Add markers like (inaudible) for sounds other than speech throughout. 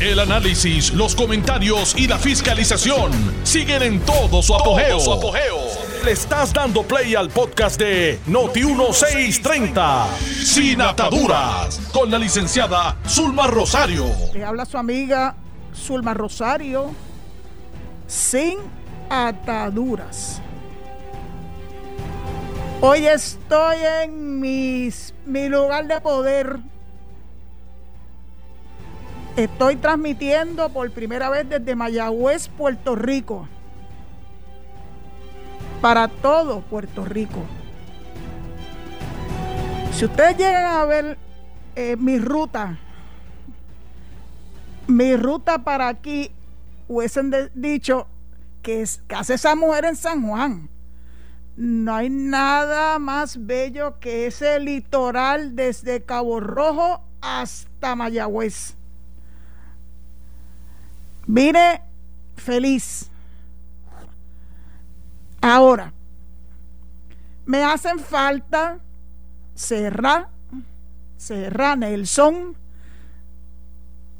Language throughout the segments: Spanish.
El análisis, los comentarios y la fiscalización siguen en todo su apogeo. Le estás dando play al podcast de Noti1630, Sin Ataduras, con la licenciada Zulma Rosario. Le habla su amiga Zulma Rosario, Sin Ataduras. Hoy estoy en mis, mi lugar de poder Estoy transmitiendo por primera vez desde Mayagüez, Puerto Rico. Para todo Puerto Rico. Si ustedes llegan a ver eh, mi ruta, mi ruta para aquí, hubiesen dicho que, es, que hace esa mujer en San Juan. No hay nada más bello que ese litoral desde Cabo Rojo hasta Mayagüez. Vine feliz. Ahora, me hacen falta Serra, Serra, Nelson.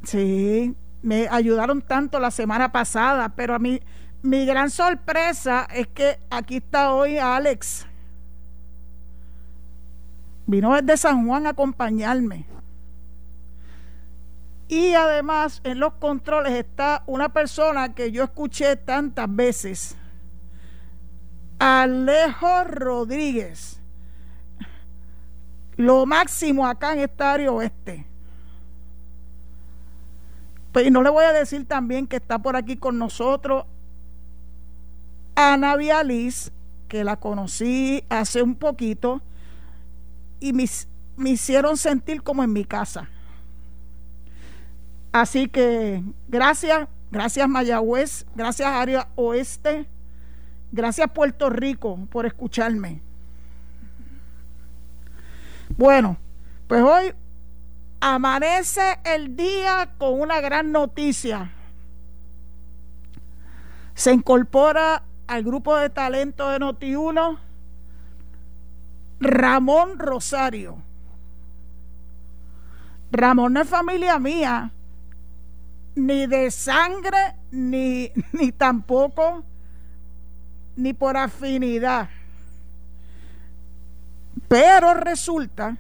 Sí, me ayudaron tanto la semana pasada, pero a mí mi gran sorpresa es que aquí está hoy Alex. Vino desde San Juan a acompañarme. Y además en los controles está una persona que yo escuché tantas veces, Alejo Rodríguez. Lo máximo acá en esta área oeste. Pues no le voy a decir también que está por aquí con nosotros Ana Vializ, que la conocí hace un poquito y me, me hicieron sentir como en mi casa. Así que gracias, gracias Mayagüez, gracias Área Oeste, gracias Puerto Rico por escucharme. Bueno, pues hoy amanece el día con una gran noticia. Se incorpora al grupo de talento de Noti1 Ramón Rosario. Ramón no es familia mía, ni de sangre, ni, (laughs) ni tampoco, ni por afinidad. Pero resulta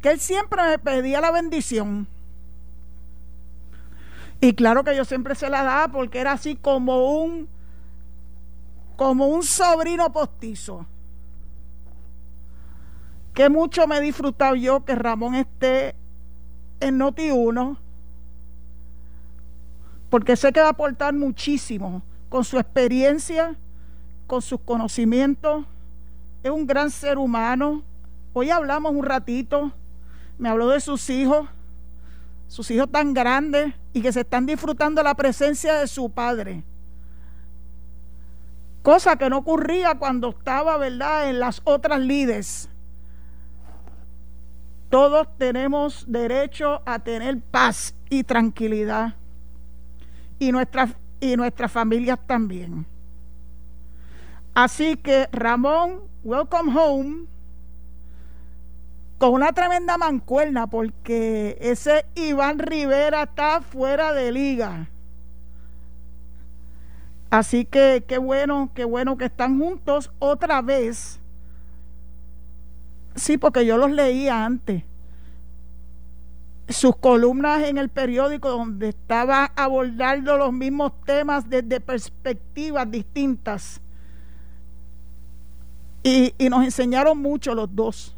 que él siempre me pedía la bendición. Y claro que yo siempre se la daba porque era así como un como un sobrino postizo. Que mucho me he disfrutado yo que Ramón esté en Noti 1 porque sé que va a aportar muchísimo con su experiencia, con sus conocimientos. Es un gran ser humano. Hoy hablamos un ratito, me habló de sus hijos, sus hijos tan grandes y que se están disfrutando la presencia de su padre. Cosa que no ocurría cuando estaba, ¿verdad?, en las otras lides. Todos tenemos derecho a tener paz y tranquilidad y nuestras, y nuestras familias también. Así que Ramón, welcome home, con una tremenda mancuerna, porque ese Iván Rivera está fuera de liga. Así que qué bueno, qué bueno que están juntos otra vez. Sí, porque yo los leía antes sus columnas en el periódico donde estaba abordando los mismos temas desde perspectivas distintas. Y, y, nos enseñaron mucho los dos.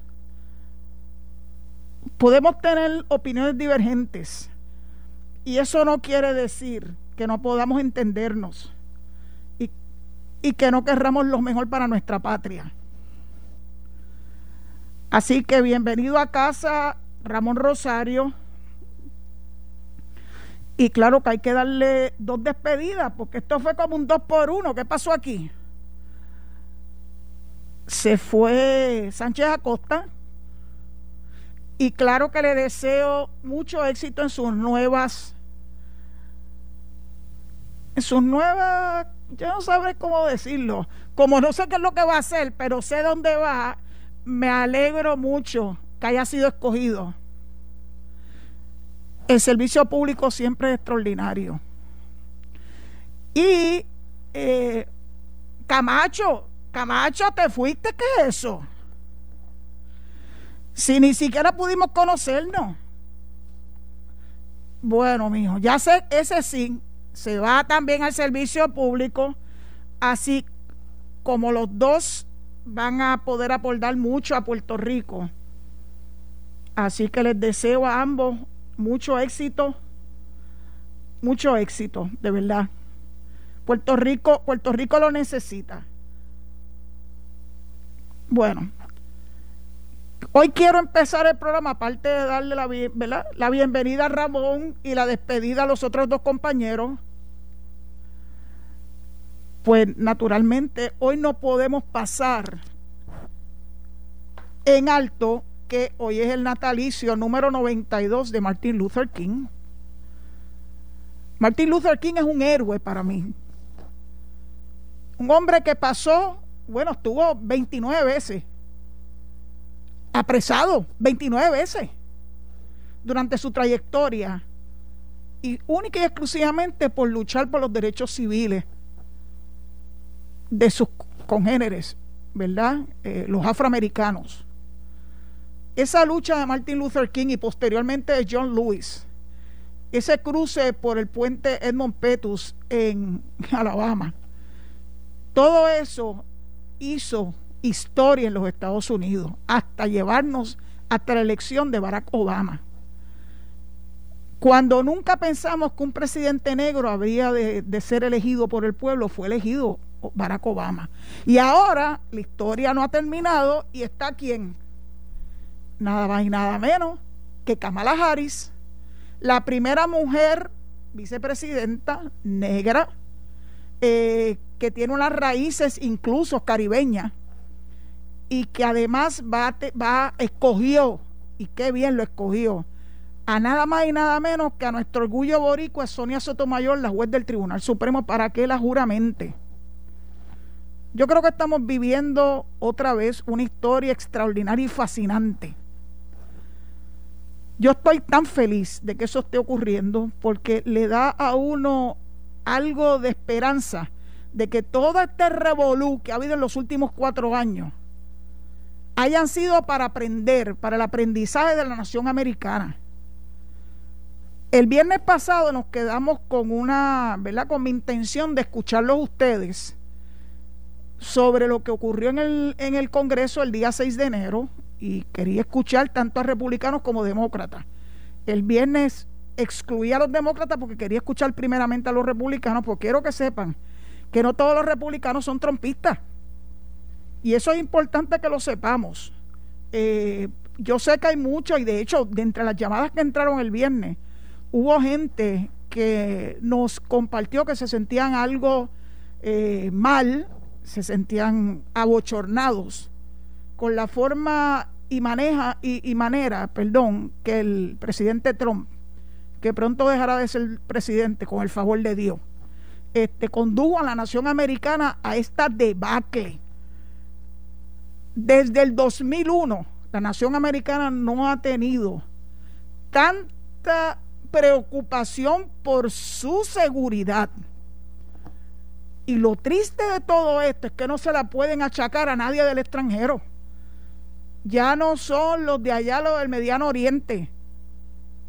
Podemos tener opiniones divergentes y eso no quiere decir que no podamos entendernos y, y que no querramos lo mejor para nuestra patria. Así que bienvenido a casa, Ramón Rosario y claro que hay que darle dos despedidas, porque esto fue como un dos por uno. ¿Qué pasó aquí? Se fue Sánchez Acosta. Y claro que le deseo mucho éxito en sus nuevas. En sus nuevas. Yo no sabré cómo decirlo. Como no sé qué es lo que va a hacer, pero sé dónde va. Me alegro mucho que haya sido escogido El servicio público siempre es extraordinario. Y eh, Camacho, Camacho, te fuiste, ¿qué es eso? Si ni siquiera pudimos conocernos. Bueno, mijo, ya sé, ese sí, se va también al servicio público, así como los dos van a poder aportar mucho a Puerto Rico. Así que les deseo a ambos mucho éxito, mucho éxito, de verdad. Puerto Rico, Puerto Rico lo necesita. Bueno, hoy quiero empezar el programa, aparte de darle la, la bienvenida a Ramón y la despedida a los otros dos compañeros. Pues naturalmente hoy no podemos pasar en alto que hoy es el natalicio número 92 de Martin Luther King. Martin Luther King es un héroe para mí. Un hombre que pasó, bueno, estuvo 29 veces apresado, 29 veces durante su trayectoria y única y exclusivamente por luchar por los derechos civiles de sus congéneres, ¿verdad? Eh, los afroamericanos. Esa lucha de Martin Luther King y posteriormente de John Lewis, ese cruce por el puente Edmund Pettus en (laughs) Alabama, todo eso hizo historia en los Estados Unidos, hasta llevarnos hasta la elección de Barack Obama. Cuando nunca pensamos que un presidente negro habría de, ser elegido por el pueblo, fue elegido Barack Obama. Y ahora la historia no ha terminado y está quién? Nada más y nada menos que Kamala Harris, la primera mujer vicepresidenta negra eh, que tiene unas raíces incluso caribeñas y que además va, escogió, y qué bien lo escogió, a nada más y nada menos que a nuestro orgullo boricua Sonia Sotomayor, la juez del Tribunal Supremo, para que la juramente. Yo creo que estamos viviendo otra vez una historia extraordinaria y fascinante. Yo estoy tan feliz de que eso esté ocurriendo porque le da a uno algo de esperanza de que todo este revolú que ha habido en los últimos cuatro años hayan sido para aprender, para el aprendizaje de la nación americana. El viernes pasado nos quedamos con una, ¿verdad? Con mi intención de escucharlos ustedes sobre lo que ocurrió en el, en el Congreso el día 6 de enero y quería escuchar tanto a republicanos como demócratas. El viernes excluí a los demócratas porque quería escuchar primeramente a los republicanos, porque quiero que sepan que no todos los republicanos son trompistas. Y eso es importante que lo sepamos. Eh, yo sé que hay mucho, y de hecho, de entre las llamadas que entraron el viernes, hubo gente que nos compartió que se sentían algo eh, mal se sentían abochornados con la forma y maneja y, manera, perdón, que el presidente Trump, que pronto dejará de ser presidente con el favor de Dios, este, condujo a la nación americana a esta debacle. Desde el 2001, la nación americana no ha tenido tanta preocupación por su seguridad y lo triste de todo esto es que no se la pueden achacar a nadie del extranjero. Ya no son los de allá, los del Mediano Oriente.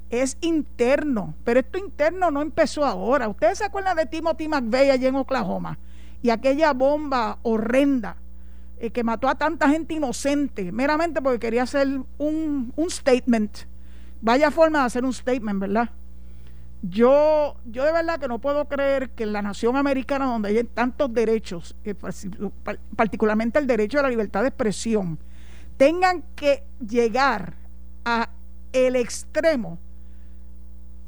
Es interno. Pero esto interno no empezó ahora. Ustedes se acuerdan de Timothy McVeigh allá en Oklahoma y aquella bomba horrenda eh, que mató a tanta gente inocente, meramente porque quería hacer un, un statement. Vaya forma de hacer un statement, ¿verdad? Yo, yo de verdad que no puedo creer que en la nación americana, donde hay tantos derechos, eh, particularmente el derecho a la libertad de expresión, tengan que llegar a el extremo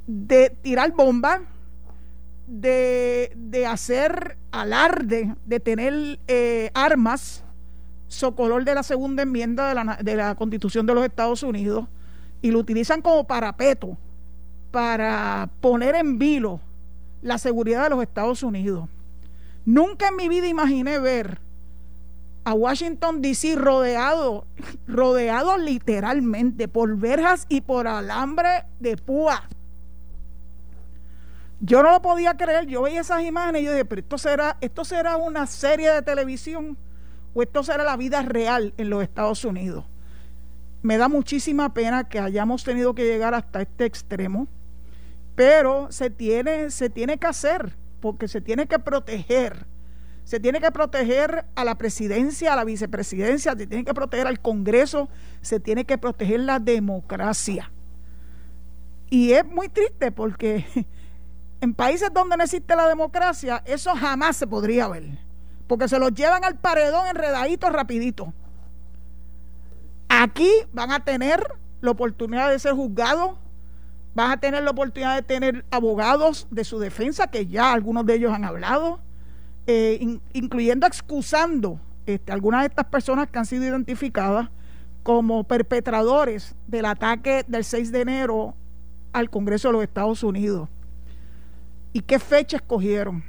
de tirar bombas, de, de, hacer alarde, de tener eh, armas, socolor de la segunda enmienda de la, de la Constitución de los Estados Unidos, y lo utilizan como parapeto para poner en vilo la seguridad de los Estados Unidos. Nunca en mi vida imaginé ver a Washington DC rodeado, rodeado literalmente por verjas y por alambre de púa. Yo no lo podía creer, yo veía esas imágenes y yo dije, pero esto será, esto será una serie de televisión o esto será la vida real en los Estados Unidos. Me da muchísima pena que hayamos tenido que llegar hasta este extremo, pero se tiene, se tiene que hacer, porque se tiene que proteger. Se tiene que proteger a la presidencia, a la vicepresidencia, se tiene que proteger al Congreso, se tiene que proteger la democracia. Y es muy triste porque (laughs) en países donde no existe la democracia, eso jamás se podría ver. Porque se los llevan al paredón enredadito rapidito. Aquí van a tener la oportunidad de ser juzgados, van a tener la oportunidad de tener abogados de su defensa, que ya algunos de ellos han hablado, eh, incluyendo excusando este, algunas de estas personas que han sido identificadas como perpetradores del ataque del 6 de enero al Congreso de los Estados Unidos. ¿Y qué fecha escogieron?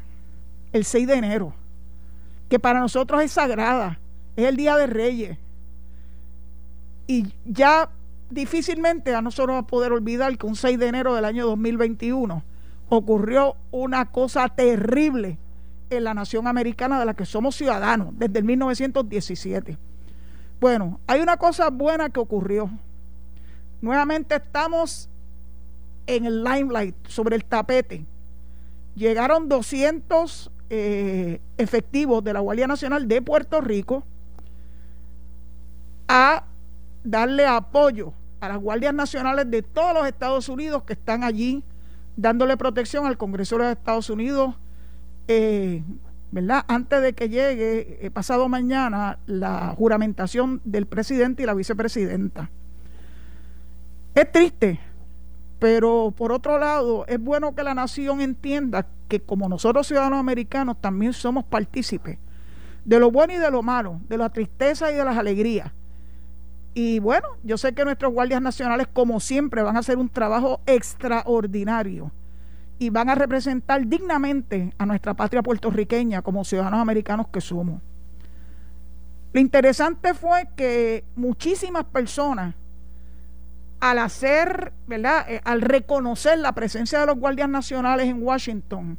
El 6 de enero, que para nosotros es sagrada, es el Día de Reyes. Y ya difícilmente a nosotros vamos a poder olvidar que un 6 de enero del año 2021 ocurrió una cosa terrible en la nación americana de la que somos ciudadanos desde el 1917. Bueno, hay una cosa buena que ocurrió. Nuevamente estamos en el limelight, sobre el tapete llegaron 200 eh, efectivos de la Guardia Nacional de Puerto Rico a darle apoyo a las guardias nacionales de todos los Estados Unidos que están allí dándole protección al Congreso de los Estados Unidos, eh, ¿verdad? Antes de que llegue eh, pasado mañana la juramentación del presidente y la vicepresidenta. Es triste pero por otro lado, es bueno que la nación entienda que como nosotros ciudadanos americanos también somos partícipes de lo bueno y de lo malo, de la tristeza y de las alegrías. Y bueno, yo sé que nuestros guardias nacionales, como siempre, van a hacer un trabajo extraordinario y van a representar dignamente a nuestra patria puertorriqueña como ciudadanos americanos que somos. Lo interesante fue que muchísimas personas al hacer, ¿verdad? Eh, al reconocer la presencia de los guardias nacionales en Washington,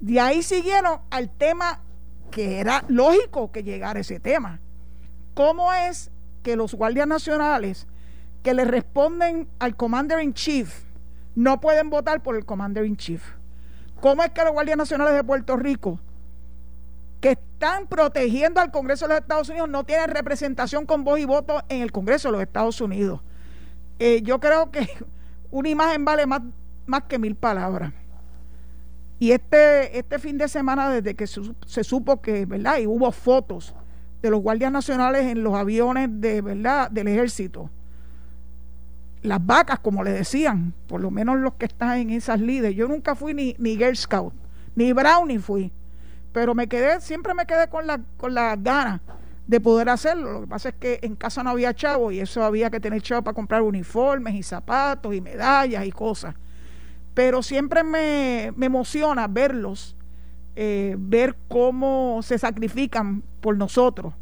de ahí siguieron al tema que era lógico que llegara ese tema. ¿Cómo es que los guardias nacionales que le responden al Commander in Chief no pueden votar por el Commander in Chief? ¿Cómo es que los guardias nacionales de Puerto Rico que están protegiendo al Congreso de los Estados Unidos no tienen representación con voz y voto en el Congreso de los Estados Unidos? Eh, yo creo que (laughs) una imagen vale más, más que mil palabras. Y este, este fin de semana, desde que se, supo que, ¿verdad? Y hubo fotos de los guardias nacionales en los aviones de, ¿verdad? Del ejército. Las vacas, como le decían, por lo menos los que están en esas líderes. Yo nunca fui ni, ni Girl Scout, ni Brownie fui. Pero me quedé, siempre me quedé con la, con las ganas de poder hacerlo. Lo que pasa es que en casa no había chavo y eso había que tener chavo para comprar uniformes y zapatos y medallas y cosas. Pero siempre me, emociona verlos, eh, ver cómo se sacrifican por nosotros.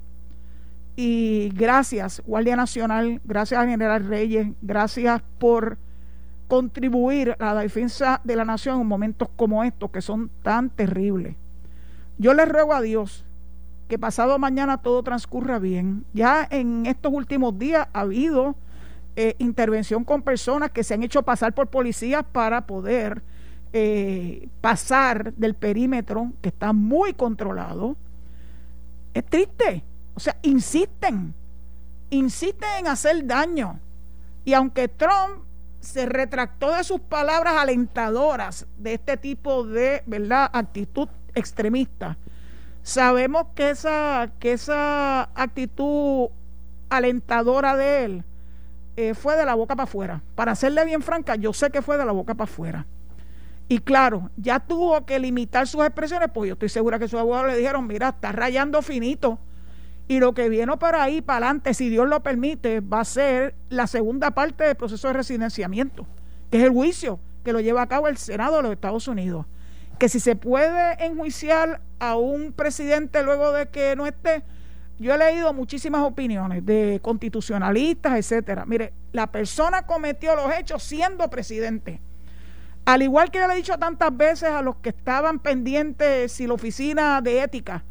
Y gracias, Guardia Nacional, gracias a General Reyes, gracias por contribuir a la defensa de la nación en momentos como estos que son tan terribles. Yo les ruego a Dios que pasado mañana todo transcurra bien. Ya en estos últimos días ha habido eh, intervención con personas que se han hecho pasar por policías para poder eh, pasar del perímetro que está muy controlado. Es triste. O sea, insisten, insisten en hacer daño. Y aunque Trump se retractó de sus palabras alentadoras de este tipo de ¿verdad? actitud extremista, Sabemos que esa, que esa actitud alentadora de él eh, fue de la boca para afuera. Para serle bien franca, yo sé que fue de la boca para afuera. Y claro, ya tuvo que limitar sus expresiones, pues yo estoy segura que sus abogados le dijeron, mira, está rayando finito. Y lo que viene para ahí, para adelante, si Dios lo permite, va a ser la segunda parte del proceso de residenciamiento, que es el juicio que lo lleva a cabo el Senado de los Estados Unidos que si se puede enjuiciar a un presidente luego de que no esté, yo he leído muchísimas opiniones de constitucionalistas, etcétera. Mire, la persona cometió los hechos siendo presidente. Al igual que yo le he dicho tantas veces a los que estaban pendientes si la oficina de ética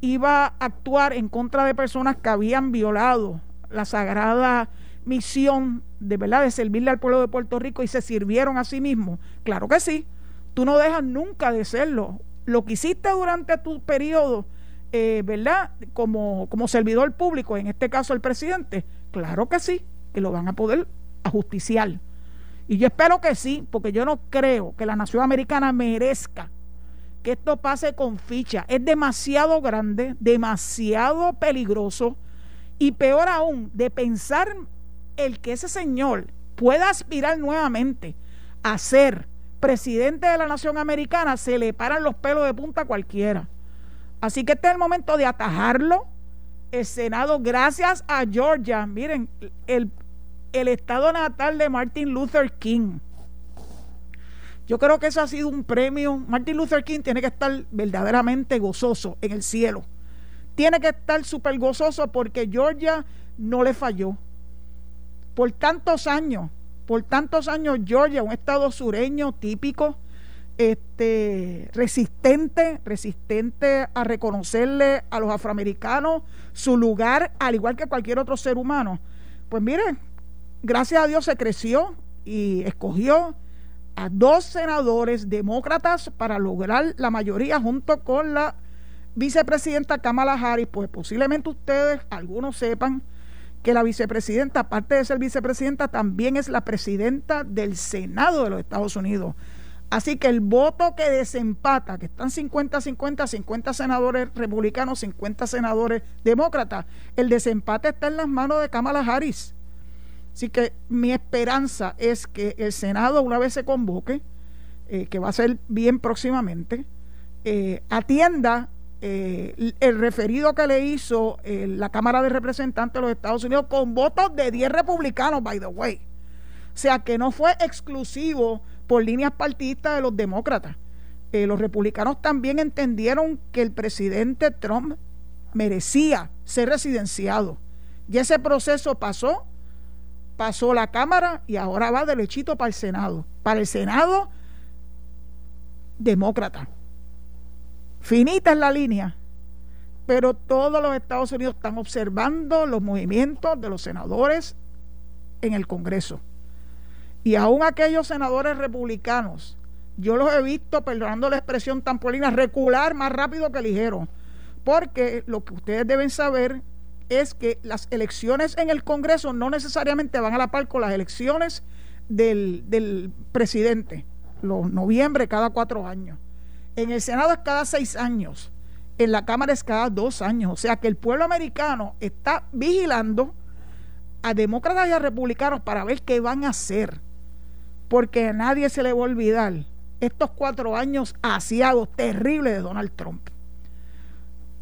iba a actuar en contra de personas que habían violado la sagrada misión de verdad de servirle al pueblo de Puerto Rico y se sirvieron a sí mismos. Claro que sí. Tú no dejas nunca de serlo. Lo que hiciste durante tu periodo, eh, ¿verdad? Como, como servidor público, en este caso el presidente, claro que sí, que lo van a poder ajusticiar. Y yo espero que sí, porque yo no creo que la nación americana merezca que esto pase con ficha. Es demasiado grande, demasiado peligroso y peor aún, de pensar el que ese señor pueda aspirar nuevamente a ser presidente de la nación americana, se le paran los pelos de punta a cualquiera. Así que este es el momento de atajarlo. El Senado, gracias a Georgia, miren, el, el estado natal de Martin Luther King. Yo creo que eso ha sido un premio. Martin Luther King tiene que estar verdaderamente gozoso en el cielo. Tiene que estar súper gozoso porque Georgia no le falló. Por tantos años, por tantos años Georgia, un estado sureño típico, este, resistente, resistente a reconocerle a los afroamericanos su lugar, al igual que cualquier otro ser humano. Pues miren, gracias a Dios se creció y escogió a dos senadores demócratas para lograr la mayoría junto con la vicepresidenta Kamala Harris. Pues posiblemente ustedes, algunos sepan, que la vicepresidenta, aparte de ser vicepresidenta, también es la presidenta del Senado de los Estados Unidos. Así que el voto que desempata, que están 50-50, 50 senadores republicanos, 50 senadores demócratas, el desempate está en las manos de Kamala Harris. Así que mi esperanza es que el Senado, una vez se convoque, eh, que va a ser bien próximamente, eh, atienda eh, el referido que le hizo la Cámara de Representantes de los Estados Unidos con votos de 10 republicanos, by the way. O sea que no fue exclusivo por líneas partidistas de los demócratas. Los republicanos también entendieron que el presidente Trump merecía ser residenciado. Y ese proceso pasó, pasó la Cámara y ahora va derechito para el Senado. Para el Senado, demócrata. Finita es la línea, pero todos los Estados Unidos están observando los movimientos de los senadores en el Congreso. Y aún aquellos senadores republicanos, yo los he visto, perdonando la expresión tan polina, recular más rápido que ligero. Porque lo que ustedes deben saber es que las elecciones en el Congreso no necesariamente van a la par con las elecciones del, del presidente, los noviembre cada cuatro años. En el Senado es cada seis años. En la Cámara es cada dos años. O sea que el pueblo americano está vigilando a demócratas y a republicanos para ver qué van a hacer. Porque a nadie se le va a olvidar estos cuatro años asiados terribles de Donald Trump.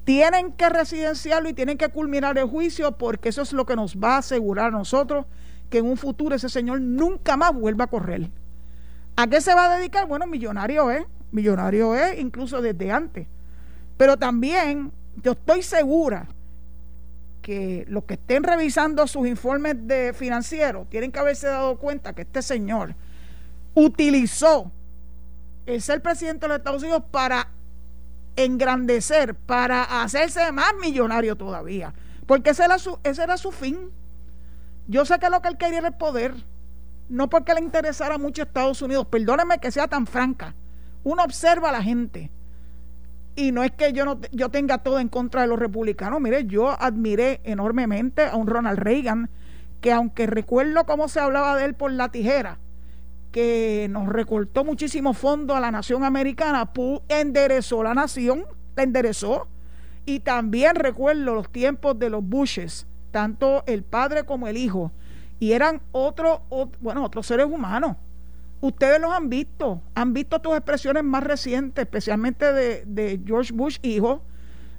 Tienen que residenciarlo y tienen que culminar el juicio porque eso es lo que nos va a asegurar a nosotros que en un futuro ese señor nunca más vuelva a correr. ¿A qué se va a dedicar? Bueno, millonario es. millonario es, incluso desde antes. Pero también yo estoy segura que los que estén revisando sus informes de financieros tienen que haberse dado cuenta que este señor utilizó el ser presidente de los Estados Unidos para engrandecer, para hacerse más millonario todavía. Porque ese era su, ese era su fin. Yo sé que lo que él quería era el poder, no porque le interesara mucho Estados Unidos. Perdóneme que sea tan franca uno observa a la gente. Y no es que yo, no, yo tenga todo en contra de los republicanos. Mire, yo admiré enormemente a un Ronald Reagan, que aunque recuerdo cómo se hablaba de él por la tijera, que nos recortó muchísimo fondo a la nación americana, enderezó la nación, la enderezó. Y también recuerdo los tiempos de los Bushes, tanto el padre como el hijo, y eran otros, bueno, otros seres humanos Ustedes los han visto, han visto tus expresiones más recientes, especialmente de, George Bush hijo,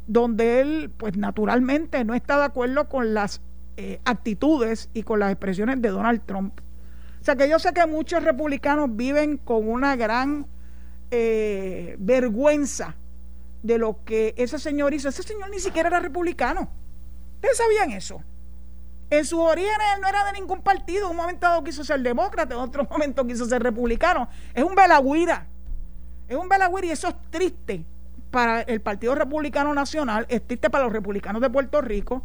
donde él, pues naturalmente, no está de acuerdo con las eh, actitudes y con las expresiones de Donald Trump. O sea que yo sé que muchos republicanos viven con una gran eh, vergüenza de lo que ese señor hizo. Ese señor ni siquiera era republicano. ¿Ustedes sabían eso? En sus orígenes él no era de ningún partido. Un momento quiso ser demócrata, en otro (laughs) momento quiso ser republicano. Es un velagüira. Es un velagüira y eso es triste para el Partido Republicano Nacional, es triste para los republicanos de Puerto Rico,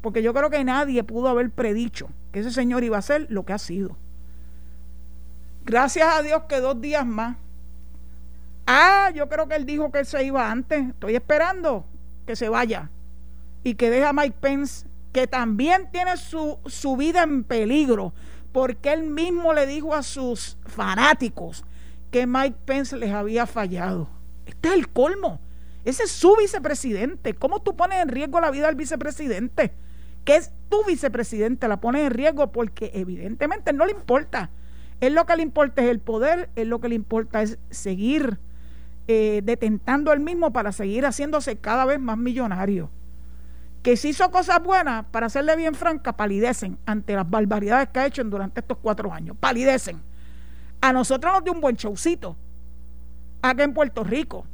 porque yo creo que nadie pudo haber predicho que ese señor iba a ser lo que ha sido. Gracias a Dios que dos días más. Ah, yo creo que él dijo que se iba antes. Estoy esperando que se vaya y que deje a Mike Pence que también tiene su, su vida en peligro, porque él mismo le dijo a sus fanáticos que Mike Pence les había fallado. Este es el colmo. Ese es su vicepresidente. ¿Cómo tú pones en riesgo la vida del vicepresidente? Que es tu vicepresidente, la pones en riesgo porque evidentemente no le importa. Es lo que le importa es el poder, es lo que le importa es seguir eh, detentando el mismo para seguir haciéndose cada vez más millonario que si hizo cosas buenas, para serle bien franca, palidecen ante las barbaridades que ha hecho durante estos cuatro años. Palidecen. A nosotros nos dio un buen showcito acá en Puerto Rico.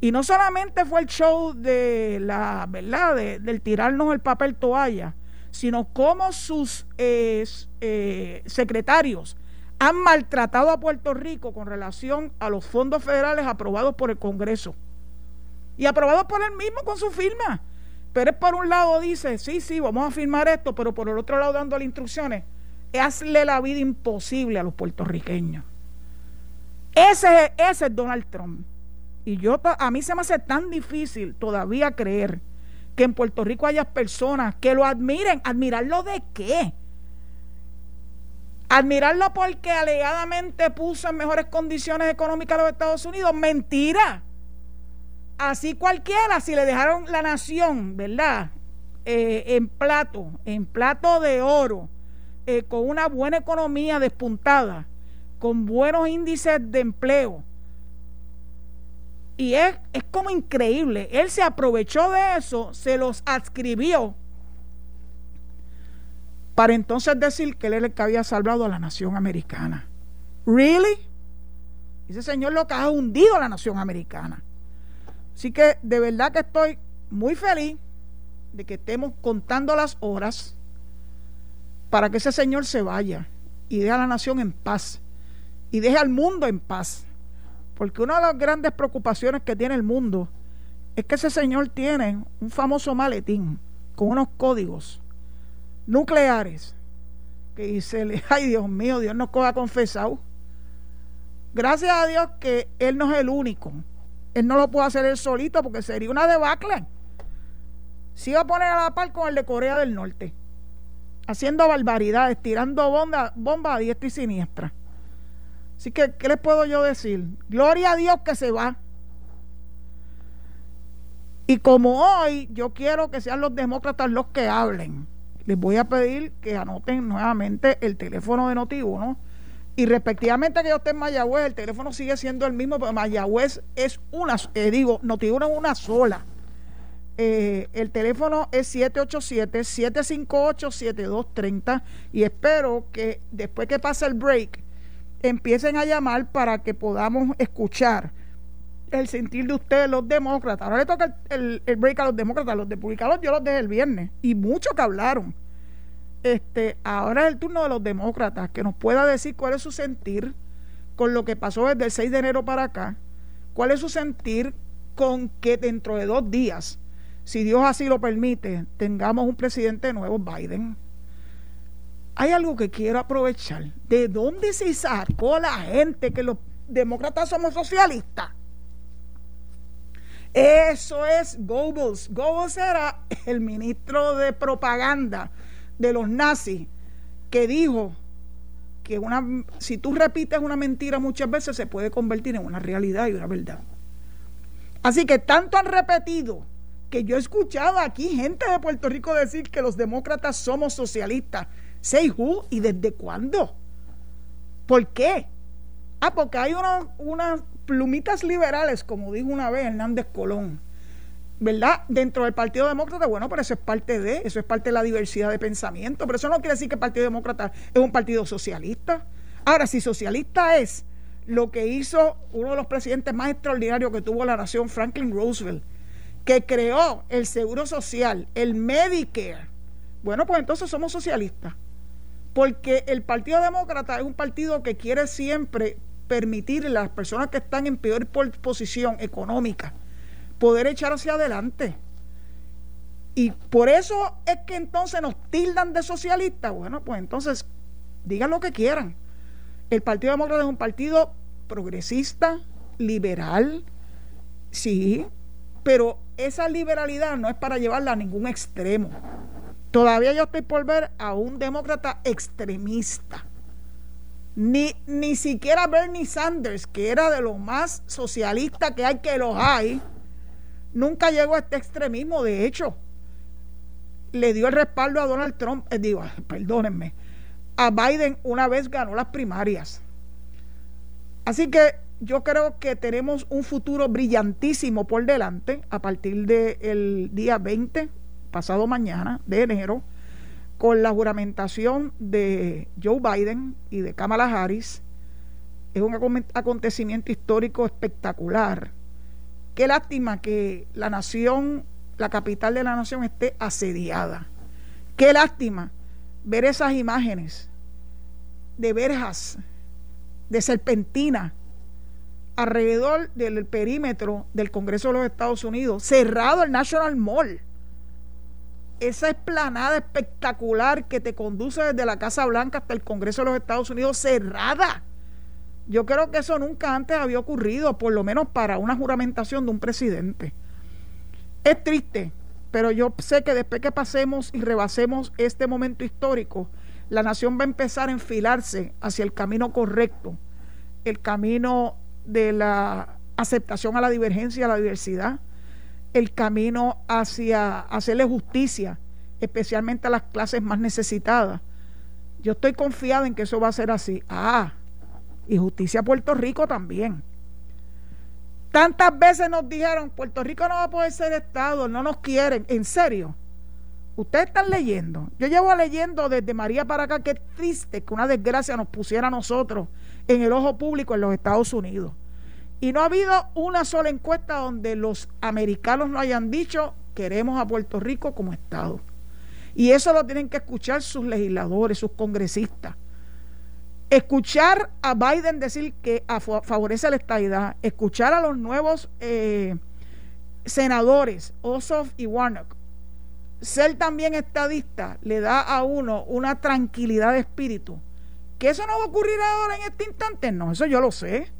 Y no solamente fue el show de la, ¿verdad?, del tirarnos el papel toalla, sino cómo sus eh, eh, secretarios han maltratado a Puerto Rico con relación a los fondos federales aprobados por el Congreso. Y aprobados por él mismo con su firma. Pero es por un lado dice, sí, sí, vamos a firmar esto, pero por el otro lado dándole instrucciones, hazle la vida imposible a los puertorriqueños. Ese, ese es Donald Trump. Y yo a mí se me hace tan difícil todavía creer que en Puerto Rico haya personas que lo admiren. ¿Admirarlo de qué? Admirarlo porque alegadamente puso en mejores condiciones económicas a los Estados Unidos. Mentira así cualquiera, si le dejaron la nación, ¿verdad? Eh, en plato, en plato de oro, eh, con una buena economía despuntada, con buenos índices de empleo. Y es, es como increíble. Él se aprovechó de eso, se los adscribió para entonces decir que él era el que había salvado a la nación americana. ¿Really? Ese señor lo que ha hundido a la nación americana. Así que de verdad que estoy muy feliz de que estemos contando las horas para que ese señor se vaya y deje a la nación en paz y deje al mundo en paz. Porque una de las grandes preocupaciones que tiene el mundo es que ese señor tiene un famoso maletín con unos códigos nucleares que dice, (laughs) ay Dios mío, Dios nos coja confesado. Gracias a Dios que Él no es el único él no lo puede hacer él solito porque sería una debacle. Si iba a poner a la par con el de Corea del Norte, haciendo barbaridades, tirando bombas bomba a diestra y siniestra. Así que, ¿qué les puedo yo decir? Gloria a Dios que se va. Y como hoy yo quiero que sean los demócratas los que hablen, les voy a pedir que anoten nuevamente el teléfono de Noti1 y respectivamente que yo esté en Mayagüez, el teléfono sigue siendo el mismo, pero Mayagüez es una, eh, digo, Notiuno es una sola. Eh, el teléfono es 787-758-7230 y espero que después que pase el break empiecen a llamar para que podamos escuchar el sentir de ustedes, los demócratas. Ahora le toca el, el break a los demócratas, los republicanos yo los dejé el viernes y muchos que hablaron este, ahora es el turno de los demócratas que nos pueda decir cuál es su sentir con lo que pasó desde el 6 de enero para acá, cuál es su sentir con que dentro de dos días, si Dios así lo permite, tengamos un presidente nuevo, Biden. Hay algo que quiero aprovechar. ¿De dónde se sacó la gente que los demócratas somos socialistas? Eso es Goebbels. Goebbels era (laughs) el ministro de propaganda de los nazis que dijo que una, si tú repites una mentira muchas veces se puede convertir en una realidad y una verdad. Así que tanto han repetido que yo he escuchado aquí gente de Puerto Rico decir que los demócratas somos socialistas. Say who y desde cuándo. ¿Por qué? Ah, porque hay unas plumitas liberales, como dijo una vez Hernández Colón, ¿verdad? Dentro del Partido Demócrata, bueno, pero eso es parte de, eso es parte de la diversidad de pensamiento, pero eso no quiere decir que el Partido Demócrata es un partido socialista. Ahora, si socialista es lo que hizo uno de los presidentes más extraordinarios que tuvo la nación, Franklin Roosevelt, que creó el Seguro Social, el Medicare, Bueno, pues entonces somos socialistas. Porque el Partido Demócrata es un partido que quiere siempre permitir a las personas que están en peor posición económica poder echar hacia adelante. Y por eso es que entonces nos tildan de socialistas. Bueno, pues entonces digan lo que quieran. El Partido Demócrata es un partido progresista, liberal, sí, pero esa liberalidad no es para llevarla a ningún extremo. Todavía yo estoy por ver a un demócrata extremista. Ni, ni siquiera Bernie Sanders, que era de los más socialistas que hay, que los hay, nunca llegó a este extremismo. De hecho, le dio el respaldo a Donald Trump, eh, digo, (laughs) perdónenme, a Biden una vez ganó las primarias. Así que yo creo que tenemos un futuro brillantísimo por delante a partir del día 20, pasado mañana, de enero, con la juramentación de Joe Biden y de Kamala Harris. Es un acontecimiento histórico espectacular. Qué lástima que la nación, la capital de la nación, esté asediada. Qué lástima ver esas imágenes de verjas, de serpentina, alrededor del perímetro del Congreso de los Estados Unidos, cerrado el National Mall. Esa esplanada espectacular que te conduce desde la Casa Blanca hasta el Congreso de los Estados Unidos, cerrada. Yo creo que eso nunca antes había ocurrido, por lo menos para una juramentación de un presidente. Es triste, pero yo sé que después que pasemos y rebasemos este momento histórico, la nación va a empezar a enfilarse hacia el camino correcto, el camino de la aceptación a la divergencia, a la diversidad, el camino hacia hacerle justicia, especialmente a las clases más necesitadas. Yo estoy confiada en que eso va a ser así. Ah, y justicia a Puerto Rico también. Tantas veces nos dijeron, Puerto Rico no va a poder ser Estado, no nos quieren. ¿En serio? Ustedes están leyendo. Yo llevo leyendo desde María para acá que triste que una desgracia nos pusiera a nosotros en el ojo público en los Estados Unidos. Y no ha habido una sola encuesta donde los americanos no hayan dicho queremos a Puerto Rico como Estado. Y eso lo tienen que escuchar sus legisladores, sus congresistas. Escuchar a Biden decir que favorece la estadidad, escuchar a los nuevos eh, senadores, Ossoff y Warnock, ser también estadista le da a uno una tranquilidad de espíritu ¿Que eso no va a ocurrir ahora en este instante? No, eso yo lo sé.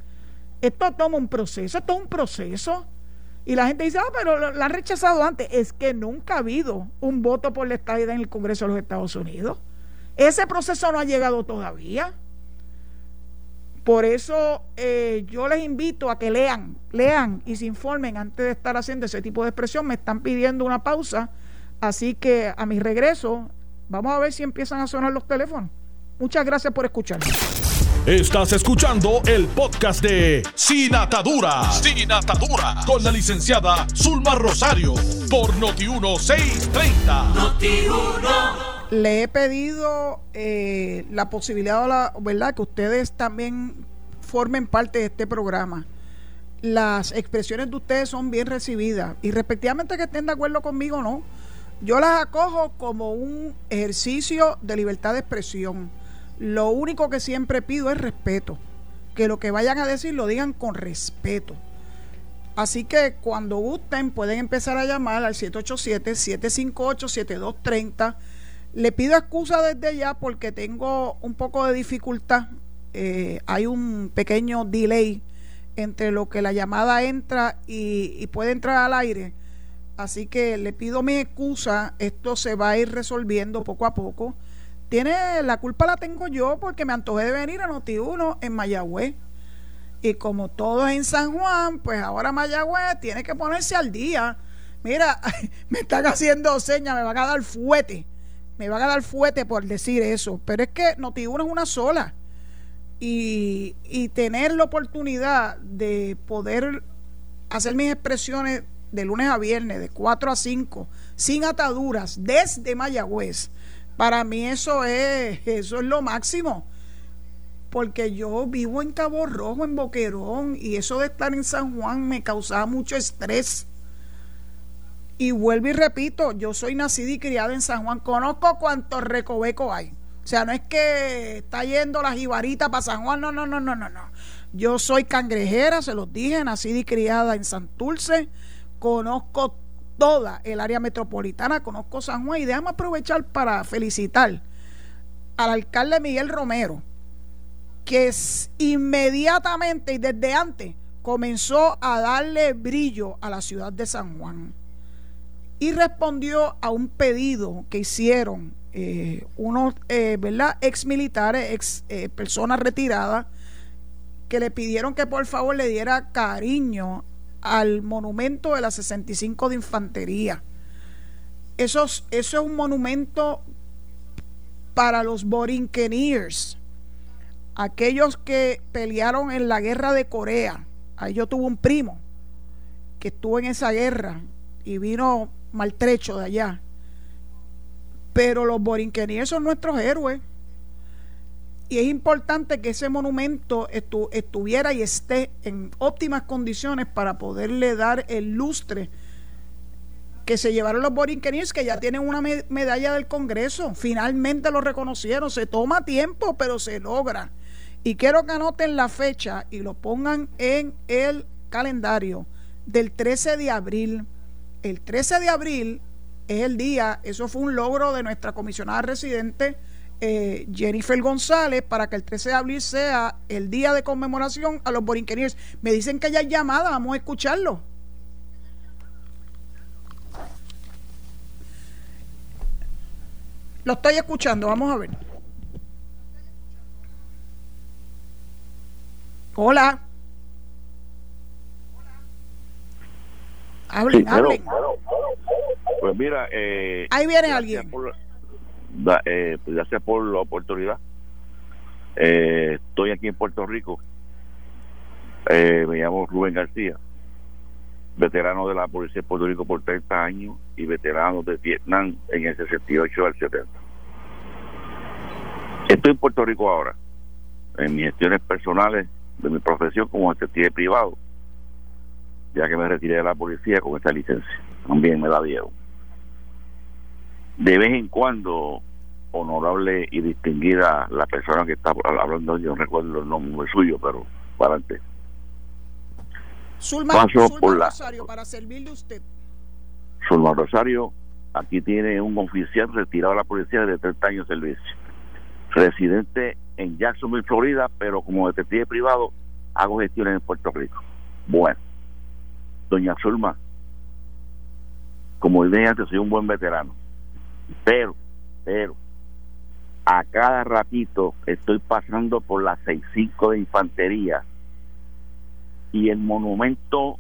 Esto toma un proceso, esto es un proceso. Y la gente dice, ah, pero lo, han rechazado antes. Es que nunca ha habido un voto por la estadía en el Congreso de los Estados Unidos. Ese proceso no ha llegado todavía. Por eso eh, yo les invito a que lean, lean y se informen antes de estar haciendo ese tipo de expresión. Me están pidiendo una pausa, así que a mi regreso vamos a ver si empiezan a sonar los teléfonos. Muchas gracias por escuchar. Estás escuchando el podcast de Sin Atadura. Sin Atadura. Con la licenciada Zulma Rosario. Por Noti1630. Noti Le he pedido eh, la posibilidad, ¿verdad?, que ustedes también formen parte de este programa. Las expresiones de ustedes son bien recibidas y respectivamente que estén de acuerdo conmigo o no, yo las acojo como un ejercicio de libertad de expresión lo único que siempre pido es respeto. Que lo que vayan a decir lo digan con respeto. Así que cuando gusten pueden empezar a llamar al 787-758-7230. Le pido excusa desde ya porque tengo un poco de dificultad. Eh, hay un pequeño delay entre lo que la llamada entra y, y puede entrar al aire. Así que le pido mi excusa. Esto se va a ir resolviendo poco a poco tiene la culpa la tengo yo porque me antojé de venir a Noti1 en Mayagüez. Y como todo es en San Juan, pues ahora Mayagüez tiene que ponerse al día. Mira, (laughs) me están haciendo señas, me van a dar fuete. Me van a dar fuete por decir eso. Pero es que Noti1 es una sola. Y, y tener la oportunidad de poder hacer mis expresiones de lunes a viernes, de 4 a 5, sin ataduras, desde Mayagüez para mí eso es, eso es lo máximo. Porque yo vivo en Cabo Rojo, en Boquerón, y eso de estar en San Juan me causaba mucho estrés. Y vuelvo y repito, yo soy nacida y criada en San Juan, conozco cuántos recovecos hay. O sea, no es que está yendo la jibarita para San Juan, no, no, no, no, no, no. Yo soy cangrejera, se los dije, nacida y criada en Santurce, conozco toda el área metropolitana, conozco San Juan y déjame aprovechar para felicitar al alcalde Miguel Romero, que inmediatamente y desde antes comenzó a darle brillo a la ciudad de San Juan y respondió a un pedido que hicieron eh, unos eh, ¿verdad? ex militares, ex eh, personas retiradas, que le pidieron que por favor le diera cariño al monumento de la 65 de Infantería. Eso, eso es un monumento para los Borinqueniers, aquellos que pelearon en la guerra de Corea. Ahí yo tuve un primo que estuvo en esa guerra y vino maltrecho de allá. Pero los Borinqueniers son nuestros héroes. Y es importante que ese monumento estuviera y esté en óptimas condiciones para poderle dar el lustre que se llevaron los Borinqueniers, que ya tienen una medalla del Congreso. Finalmente lo reconocieron. Se toma tiempo, pero se logra. Y quiero que anoten la fecha y lo pongan en el calendario del 13 de abril. El 13 de abril es el día, eso fue un logro de nuestra comisionada residente eh, Jennifer González para que el 13 de abril sea el día de conmemoración a los Borinqueniers. Me dicen que ya hay llamada, vamos a escucharlo. Lo estoy escuchando, vamos a ver. Hola. Hablen, hablen. pues mira, eh, ahí viene alguien. Eh, pues gracias por la oportunidad. Eh, estoy aquí en Puerto Rico. Eh, me llamo Rubén García, veterano de la Policía de Puerto Rico por 30 años y veterano de Vietnam en el 68 al 70. Estoy en Puerto Rico ahora, en mis gestiones personales de mi profesión como detective privado, ya que me retiré de la policía con esta licencia. También me la dieron. De vez en cuando, honorable y distinguida la persona que está hablando, yo no recuerdo el nombre suyo, pero para adelante. Zulma, Rosario, para servirle usted. Zulma Rosario, aquí tiene un oficial retirado de la policía de 30 años de servicio. Residente en Jacksonville, Florida, pero como detective privado hago gestiones en Puerto Rico. Bueno, doña Zulma, como dije antes, soy un buen veterano, pero, pero, a cada ratito estoy pasando por la 65 de Infantería y el monumento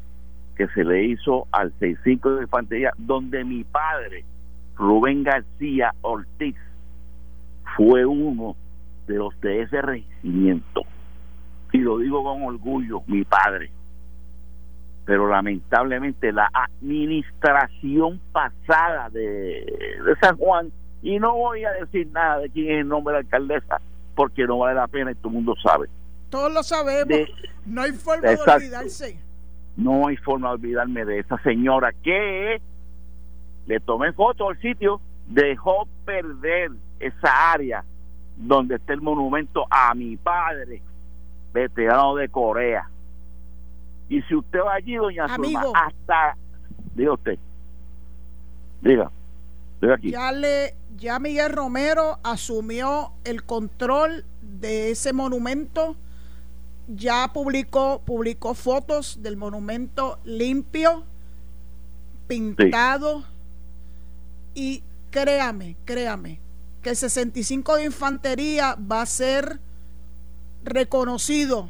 que se le hizo al 65 de Infantería, donde mi padre, Rubén García Ortiz, fue uno de los de ese regimiento. Y lo digo con orgullo, mi padre. Pero lamentablemente la administración pasada de, San Juan, y no voy a decir nada de quién es el nombre de la alcaldesa, porque no vale la pena y todo el mundo sabe. Todos lo sabemos. no hay forma de olvidarse. No hay forma de olvidarme de esa señora que le tomé foto al sitio, dejó perder esa área donde está el monumento a mi padre, veterano de Corea. Y si usted va allí, doña Zulma, hasta, diga usted, diga, diga aquí. Ya, le, ya Miguel Romero asumió el control de ese monumento, ya publicó, publicó fotos del monumento limpio, pintado, y créame, créame, que el 65 de Infantería va a ser reconocido.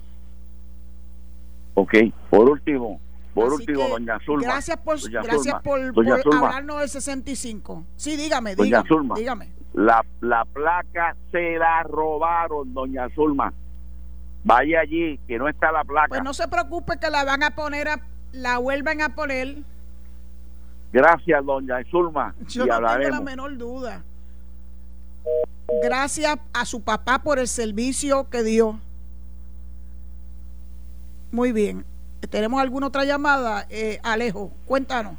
Ok, por último, por último, doña Zulma. Gracias por, gracias por, hablarnos del 65. Sí, dígame, doña dígame, Zulma, dígame. La, la placa se la robaron, doña Zulma. Vaya allí, que no está la placa. Pues no se preocupe que la van a poner, a, la vuelven a poner. Gracias, doña Zulma. Yo no tengo la menor duda. Gracias a su papá por el servicio que dio. Muy bien. ¿Tenemos alguna otra llamada? Eh, Alejo, cuéntanos.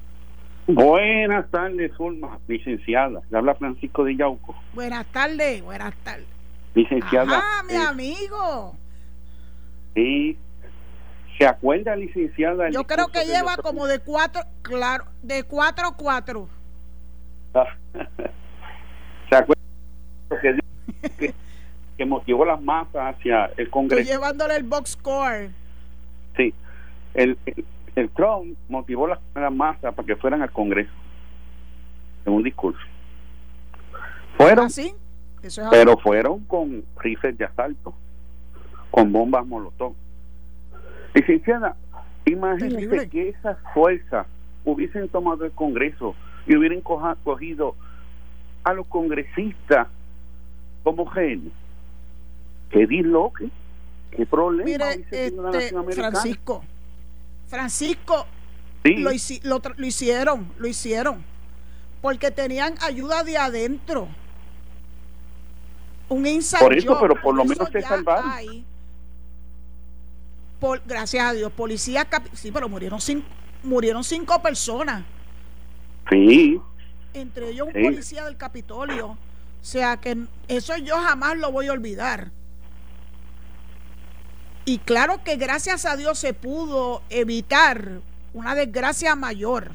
Buenas tardes, Zulma, licenciada. Le habla Francisco de Yauco. Buenas tardes, buenas tardes. Licenciada. Ah, mi eh, amigo. Sí. ¿Se acuerda, licenciada? Yo creo que lleva como de cuatro, claro, de cuatro a cuatro. (laughs) ¿Se acuerda que, dijo que, que motivó las masas hacia el Estoy Congreso? llevándole el box score. Sí. El, el, el Trump motivó las, las masas para que fueran al Congreso en un discurso. Fueron, es pero fueron con rifles de asalto, con bombas molotov. Licenciada, imagínese Terrible. que esas fuerzas hubiesen tomado el Congreso y hubieran coja- cogido a los congresistas como genios. ¿Qué disloque? ¿Qué problema Mire, este? Francisco, Francisco, Sí. lo, hicieron, lo hicieron, porque tenían ayuda de adentro. Un inside Por eso, job, pero por lo menos se salvaron. hay. Por, gracias a Dios, policías, sí, pero murieron cinco, murieron cinco personas, Sí, entre ellos un Sí. policía del Capitolio. O sea que eso yo jamás lo voy a olvidar. Y claro que gracias a Dios se pudo evitar una desgracia mayor.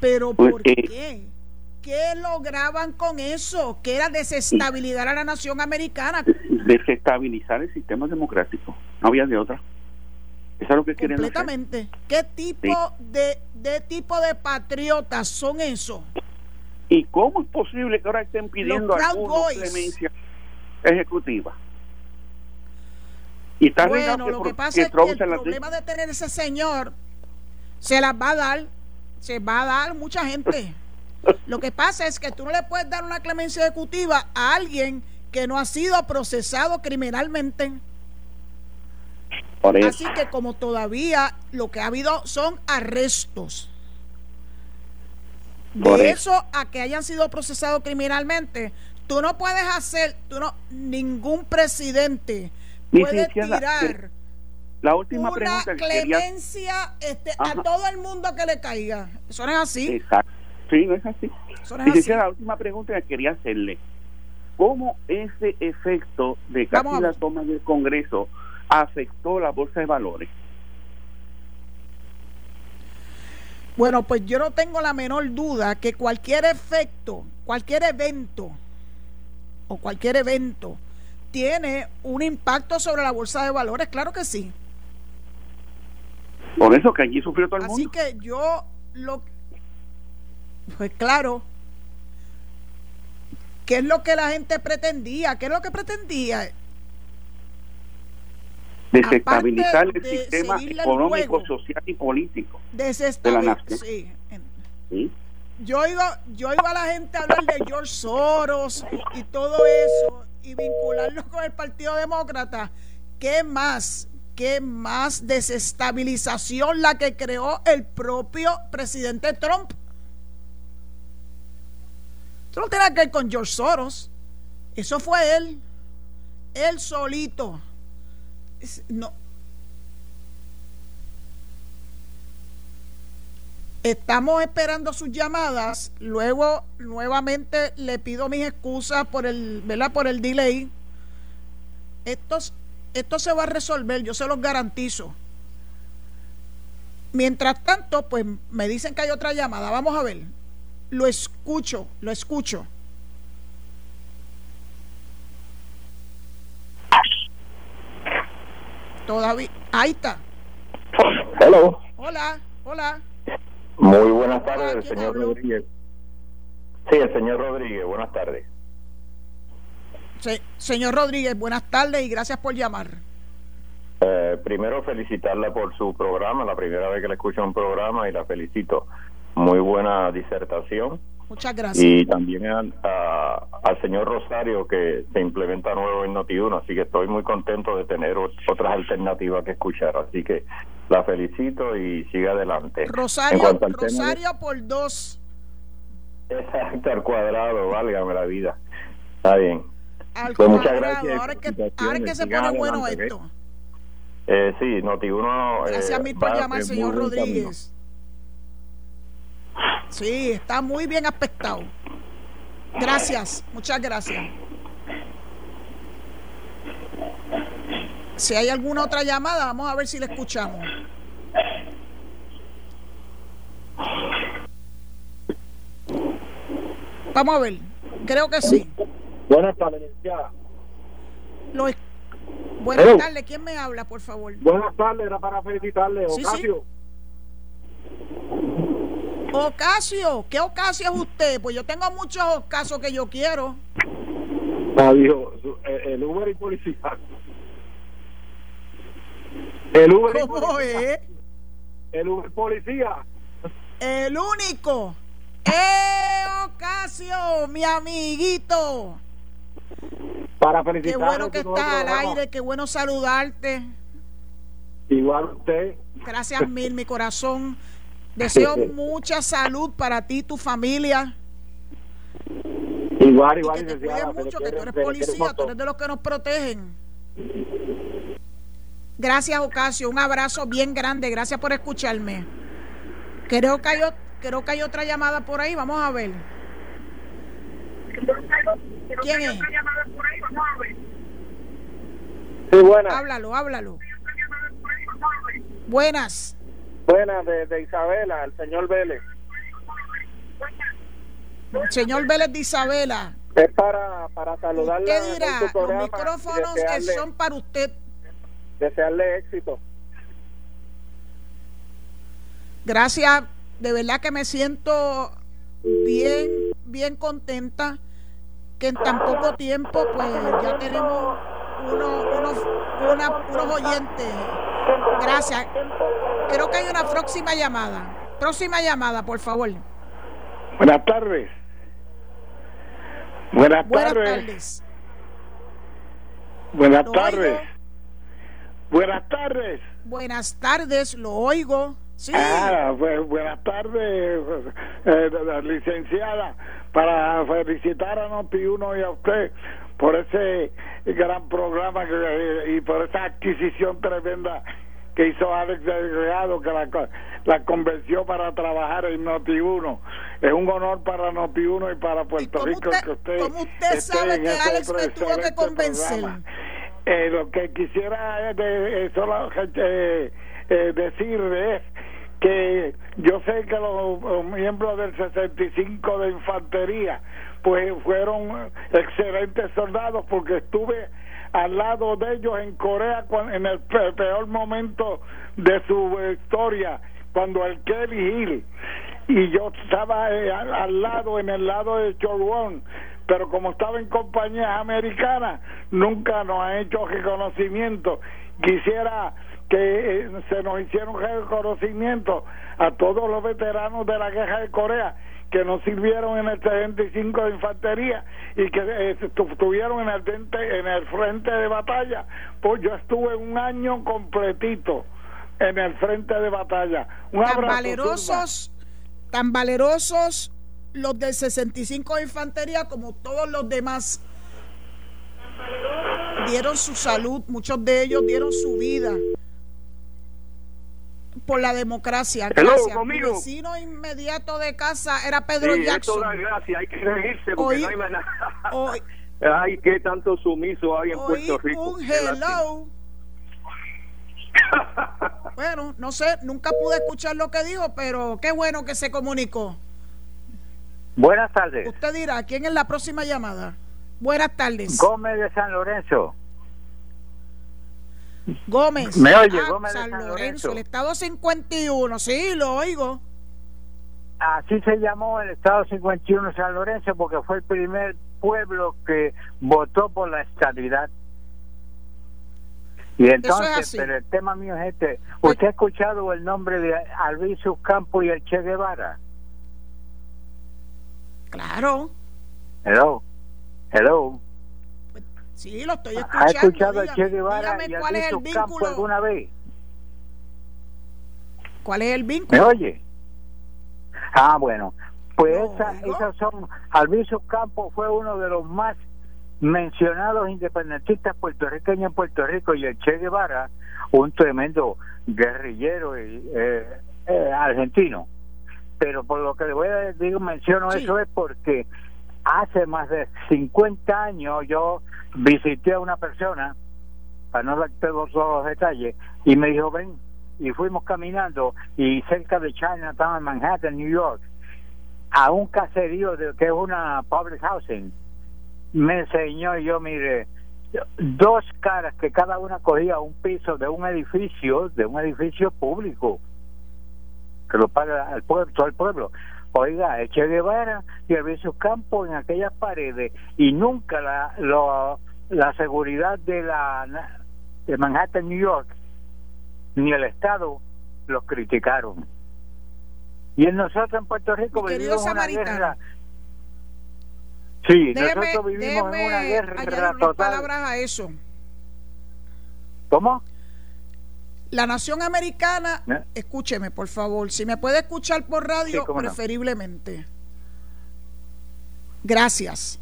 Pero Pues, ¿por qué? ¿Qué lograban con eso? Que era desestabilizar a la nación americana desestabilizar el sistema democrático. No había de otra. Eso es lo que quieren hacer. completamente. ¿Qué tipo de, de tipo de patriotas son esos? ¿Y cómo es posible que ahora estén pidiendo Boys. clemencia ejecutiva? Y está Bueno, lo que que pasa es que el problema de tener ese señor se las va a dar, se va a dar mucha gente. (laughs) Lo que pasa es que tú no le puedes dar una clemencia ejecutiva a alguien que no ha sido procesado criminalmente. Por eso. Así que como todavía lo que ha habido son arrestos. Por De eso. eso a que hayan sido procesados criminalmente, tú no puedes hacer, tú no, ningún presidente puede tirar La última una pregunta que quería... clemencia este, a todo el mundo que le caiga. Eso no es así. Exacto. Sí, no es así. Eso no es así. La última pregunta que quería hacerle. ¿Cómo ese efecto de Vamos casi a la toma del Congreso afectó la bolsa de valores? Bueno, pues yo no tengo la menor duda que cualquier efecto, cualquier evento o cualquier evento tiene un impacto sobre la bolsa de valores, claro que sí. Por eso que allí sufrió todo el Así mundo. que yo lo pues claro, ¿qué es lo que la gente pretendía? ¿Qué es lo que pretendía? Desestabilizar el de sistema económico, juego. social y político. Desestabilizar. nación. Sí. ¿sí? Yo iba, yo a la gente a hablar de George Soros y todo eso y vincularlo con el Partido Demócrata. ¿Qué más? ¿Qué más desestabilización la que creó el propio presidente Trump? Eso no tiene que ver con George Soros. Eso fue él. Él solito. No, Estamos esperando sus llamadas. Luego, nuevamente, le pido mis excusas por el, ¿verdad? Por el delay. Esto, esto se va a resolver, yo se los garantizo. Mientras tanto, pues me dicen que hay otra llamada. Vamos a ver. Lo escucho, lo escucho. Todavía. Ahí está. Hello. Hola, hola. Muy buenas Hola, tardes, ¿quién señor? Rodríguez. Sí, el señor Rodríguez, buenas tardes. Se- señor Rodríguez, buenas tardes y gracias por llamar. Eh, primero felicitarla por su programa, la primera vez que le escucho un programa y la felicito. Muy buena disertación. Muchas gracias. Y también al, a- al señor Rosario que se implementa nuevo en Noti1, así que estoy muy contento de tener ot- otras alternativas que escuchar. Así que la felicito y siga adelante. Rosario, de- Rosario por dos. Exacto, al cuadrado, válgame la vida. Está bien. Al Pues muchas gracias, Ahora que, ahora que se pone bueno esto. Eh, sí, Noti1. Gracias eh, mil por va llamar, señor buen camino. Sí, está muy bien aspectado. Gracias, muchas gracias. Si hay alguna otra llamada, vamos a ver si la escuchamos. Vamos a ver, creo que sí. Buenas tardes, es- Buenas tardes, ¿quién me habla, por favor? Buenas tardes, era para felicitarle, Sí, Ocasio. Ocasio, ¿qué Ocasio es usted? Pues yo tengo muchos Ocasios que yo quiero. Adiós, su- eh, el Uber y policía. El Uber y ¿Cómo policía. es? El Uber policía. El único. ¡Eh, Ocasio, mi amiguito! Para Qué felicitarle. bueno que estás al aire, qué bueno saludarte. Igual usted. Gracias mil, mi corazón. Deseo mucha salud para ti y tu familia. Igual, Y igual, que te cuides mucho, que tú eres policía, tú eres de los que nos protegen. Gracias, Ocasio. Un abrazo bien grande. Gracias por escucharme. Creo que hay, creo que hay otra llamada por ahí. Vamos a ver. ¿Quién es? Sí, buenas. Háblalo, háblalo. Buenas. Buenas, de, de Isabela, el señor Vélez. Señor Vélez de Isabela. Es para, para saludarle Usted dirá, los micrófonos que son para usted. desearle éxito. Gracias, de verdad que me siento bien, bien contenta que en tan poco tiempo pues ya tenemos uno- unos, una- unos oyentes. Gracias. Creo que hay una próxima llamada. Próxima llamada, por favor. Buenas tardes. Buenas, Buenas tardes. tardes. Buenas Lo tardes. oigo. Buenas tardes. Buenas tardes, lo oigo. Sí. Ah, pues, buenas tardes, eh, licenciada, para felicitar a Noti1 y a usted por ese gran programa que, y por esa adquisición tremenda que hizo Alex Delgado, que la, la convenció para trabajar en Noti1. Es un honor para Noti1 y para Puerto Rico usted- que usted, cómo usted esté sabe en que ese Alex me tuvo que convencer? Eh, lo que quisiera es de, eh, solo, eh, eh, decir es que yo sé que los, los miembros del 65 de infantería pues fueron excelentes soldados porque estuve al lado de ellos en Corea en el pe- peor momento de su eh, historia cuando el Kelly Hill y yo estaba eh, al, lado en el lado de Chorwon pero como estaba en compañías americanas nunca nos ha hecho reconocimiento. Quisiera que eh, se nos hiciera un reconocimiento a todos los veteranos de la guerra de Corea que nos sirvieron en el 75 de infantería y que eh, estu- estuvieron en el, dente- en el frente de batalla. Pues yo estuve un año completito en el frente de batalla. Un tan abrazo, valerosos, tan valerosos los del 65 de infantería como todos los demás. Dieron su salud, muchos de ellos dieron su vida por la democracia. Hello, Gracias. Mi conmigo. vecino inmediato de casa era Pedro Sí, Jackson. esto da gracia, hay que reírse porque Oí- no hay más nada. Oí- (laughs) Ay, qué tanto sumiso hay en Oí Puerto Rico. un hello. Bueno, no sé, nunca pude escuchar lo que dijo, pero qué bueno que se comunicó. Buenas tardes. Usted dirá, ¿quién es la próxima llamada? Buenas tardes. Gómez de San Lorenzo. Gómez. ¿Me oye? Ah, Gómez San Lorenzo, Lorenzo. el estado 51. Sí, lo oigo. Así se llamó el Estado 51 San Lorenzo porque fue el primer pueblo que votó por la estabilidad. Y entonces, pero el tema mío es este. ¿Usted ha escuchado el nombre de Alviso Campo y el Che Guevara? Claro. Hello. Hello. Sí, lo estoy escuchando. ¿Ha escuchado Dígame, Che Guevara y cuál es el Alviso Campo vínculo. alguna vez? ¿Cuál es el ¿Me vínculo? oye? Ah, bueno. Pues No, esas son. Alviso Campos fue uno de los más mencionados independentistas puertorriqueños en Puerto Rico y el Che Guevara, un tremendo guerrillero y, eh, eh, argentino. pero por lo que le voy a decir, menciono Sí. eso es porque hace más de 50 años yo visité a una persona, para no dar todos los detalles, y me dijo, ven, y fuimos caminando, y cerca de Chinatown, en Manhattan, New York, a un caserío de, que es una public housing, me enseñó, y yo mire, dos caras que cada una cogía un piso de un edificio, de un edificio público, que lo paga al pueblo, todo el pueblo. Oiga, el Che Guevara y el sus campos en aquellas paredes y nunca la, lo- la seguridad de la de Manhattan, New York, ni el Estado los criticaron. Y en nosotros en Puerto Rico vivimos una guerra. Sí, Déjeme, nosotros vivimos en una guerra total. palabras a eso. ¿Cómo? La nación americana, ¿Eh? escúcheme por favor, si me puede escuchar por radio, Sí, cómo no. preferiblemente. Gracias.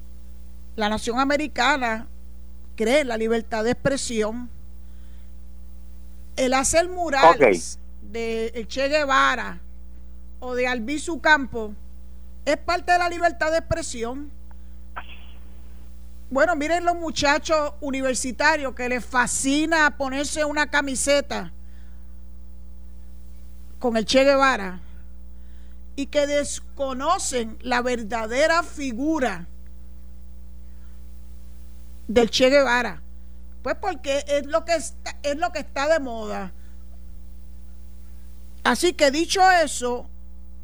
La nación americana cree en la libertad de expresión. El hacer murales de Che Guevara o de Albizu Campo es parte de la libertad de expresión. Bueno, miren los muchachos universitarios que les fascina ponerse una camiseta con el Che Guevara y que desconocen la verdadera figura del Che Guevara. Pues porque es lo que está, es lo que está de moda. Así que dicho eso,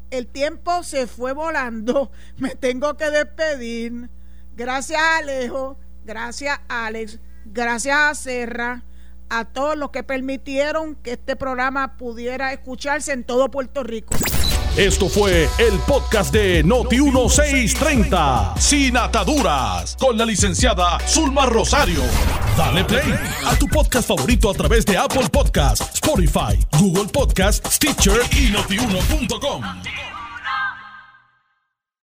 el tiempo se fue volando. (laughs) Me tengo que despedir. Gracias Alejo, gracias Alex, gracias a Serra, a todos los que permitieron que este programa pudiera escucharse en todo Puerto Rico. Esto fue el podcast de Noti1630, sin ataduras, con la licenciada Zulma Rosario. Dale play a tu podcast favorito a través de Apple Podcasts, Spotify, Google Podcasts, Stitcher y notiuno.com.